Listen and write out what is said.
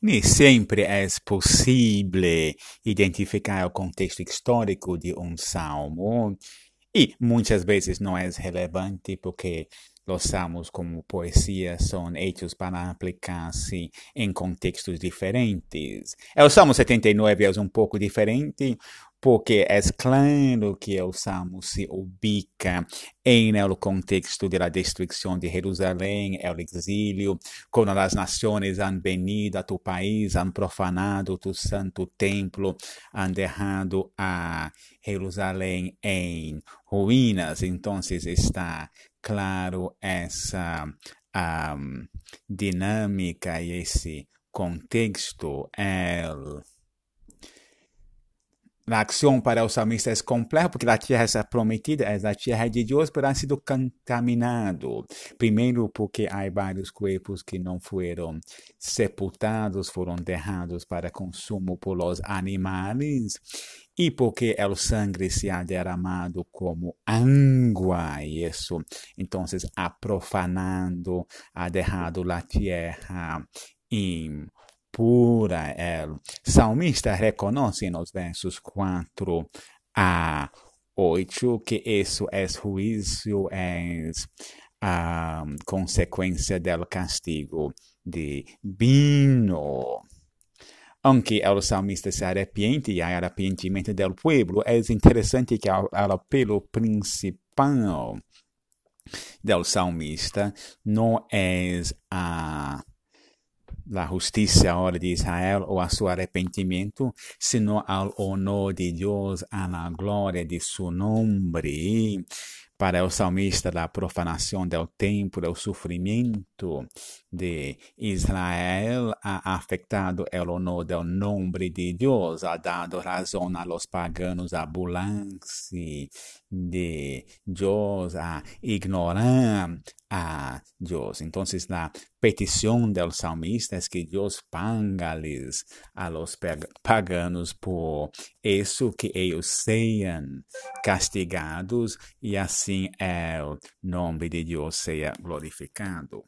nem sempre é possível identificar o contexto histórico de um salmo e muitas vezes não é relevante porque os salmos como poesia são hechos para aplicar-se em contextos diferentes. O Salmo 79 é um pouco diferente, porque é claro que o Salmo se ubica em el contexto da destruição de Jerusalém, o exílio, quando as nações han venido a tu país, han profanado tu santo templo, han deixado a Jerusalém em ruínas. Então está claro essa um, dinâmica e esse contexto. El a ação para os salmistas é complexa, porque a terra é prometida, é a terra de Deus, mas ha sido contaminado. Primeiro, porque há vários corpos que não foram sepultados, foram derrados para consumo por animais, e porque o sangue se ha derramado como água, isso, então, ha profanado, ha derrado a terra em pura. El salmista reconoce nos versos 4 a 8 que isso é juízo, é a consequência do castigo divino. Aunque o salmista se arrepiente e há arrependimento do povo, é interessante que o apelo principal do salmista não é a la justicia ahora de Israel o a su arrepentimiento, sino al honor de Dios, a la gloria de su nombre. Para o salmista, a profanação do templo, o sofrimento de Israel ha afetado o honor do nome de Deus, ha dado razão a los paganos a burlarse de Deus, a ignorar a Deus. Então, a petição do salmista é que Deus paga-lhes a los paganos por isso que eles sejam castigados e assim o nome de Deus seja glorificado.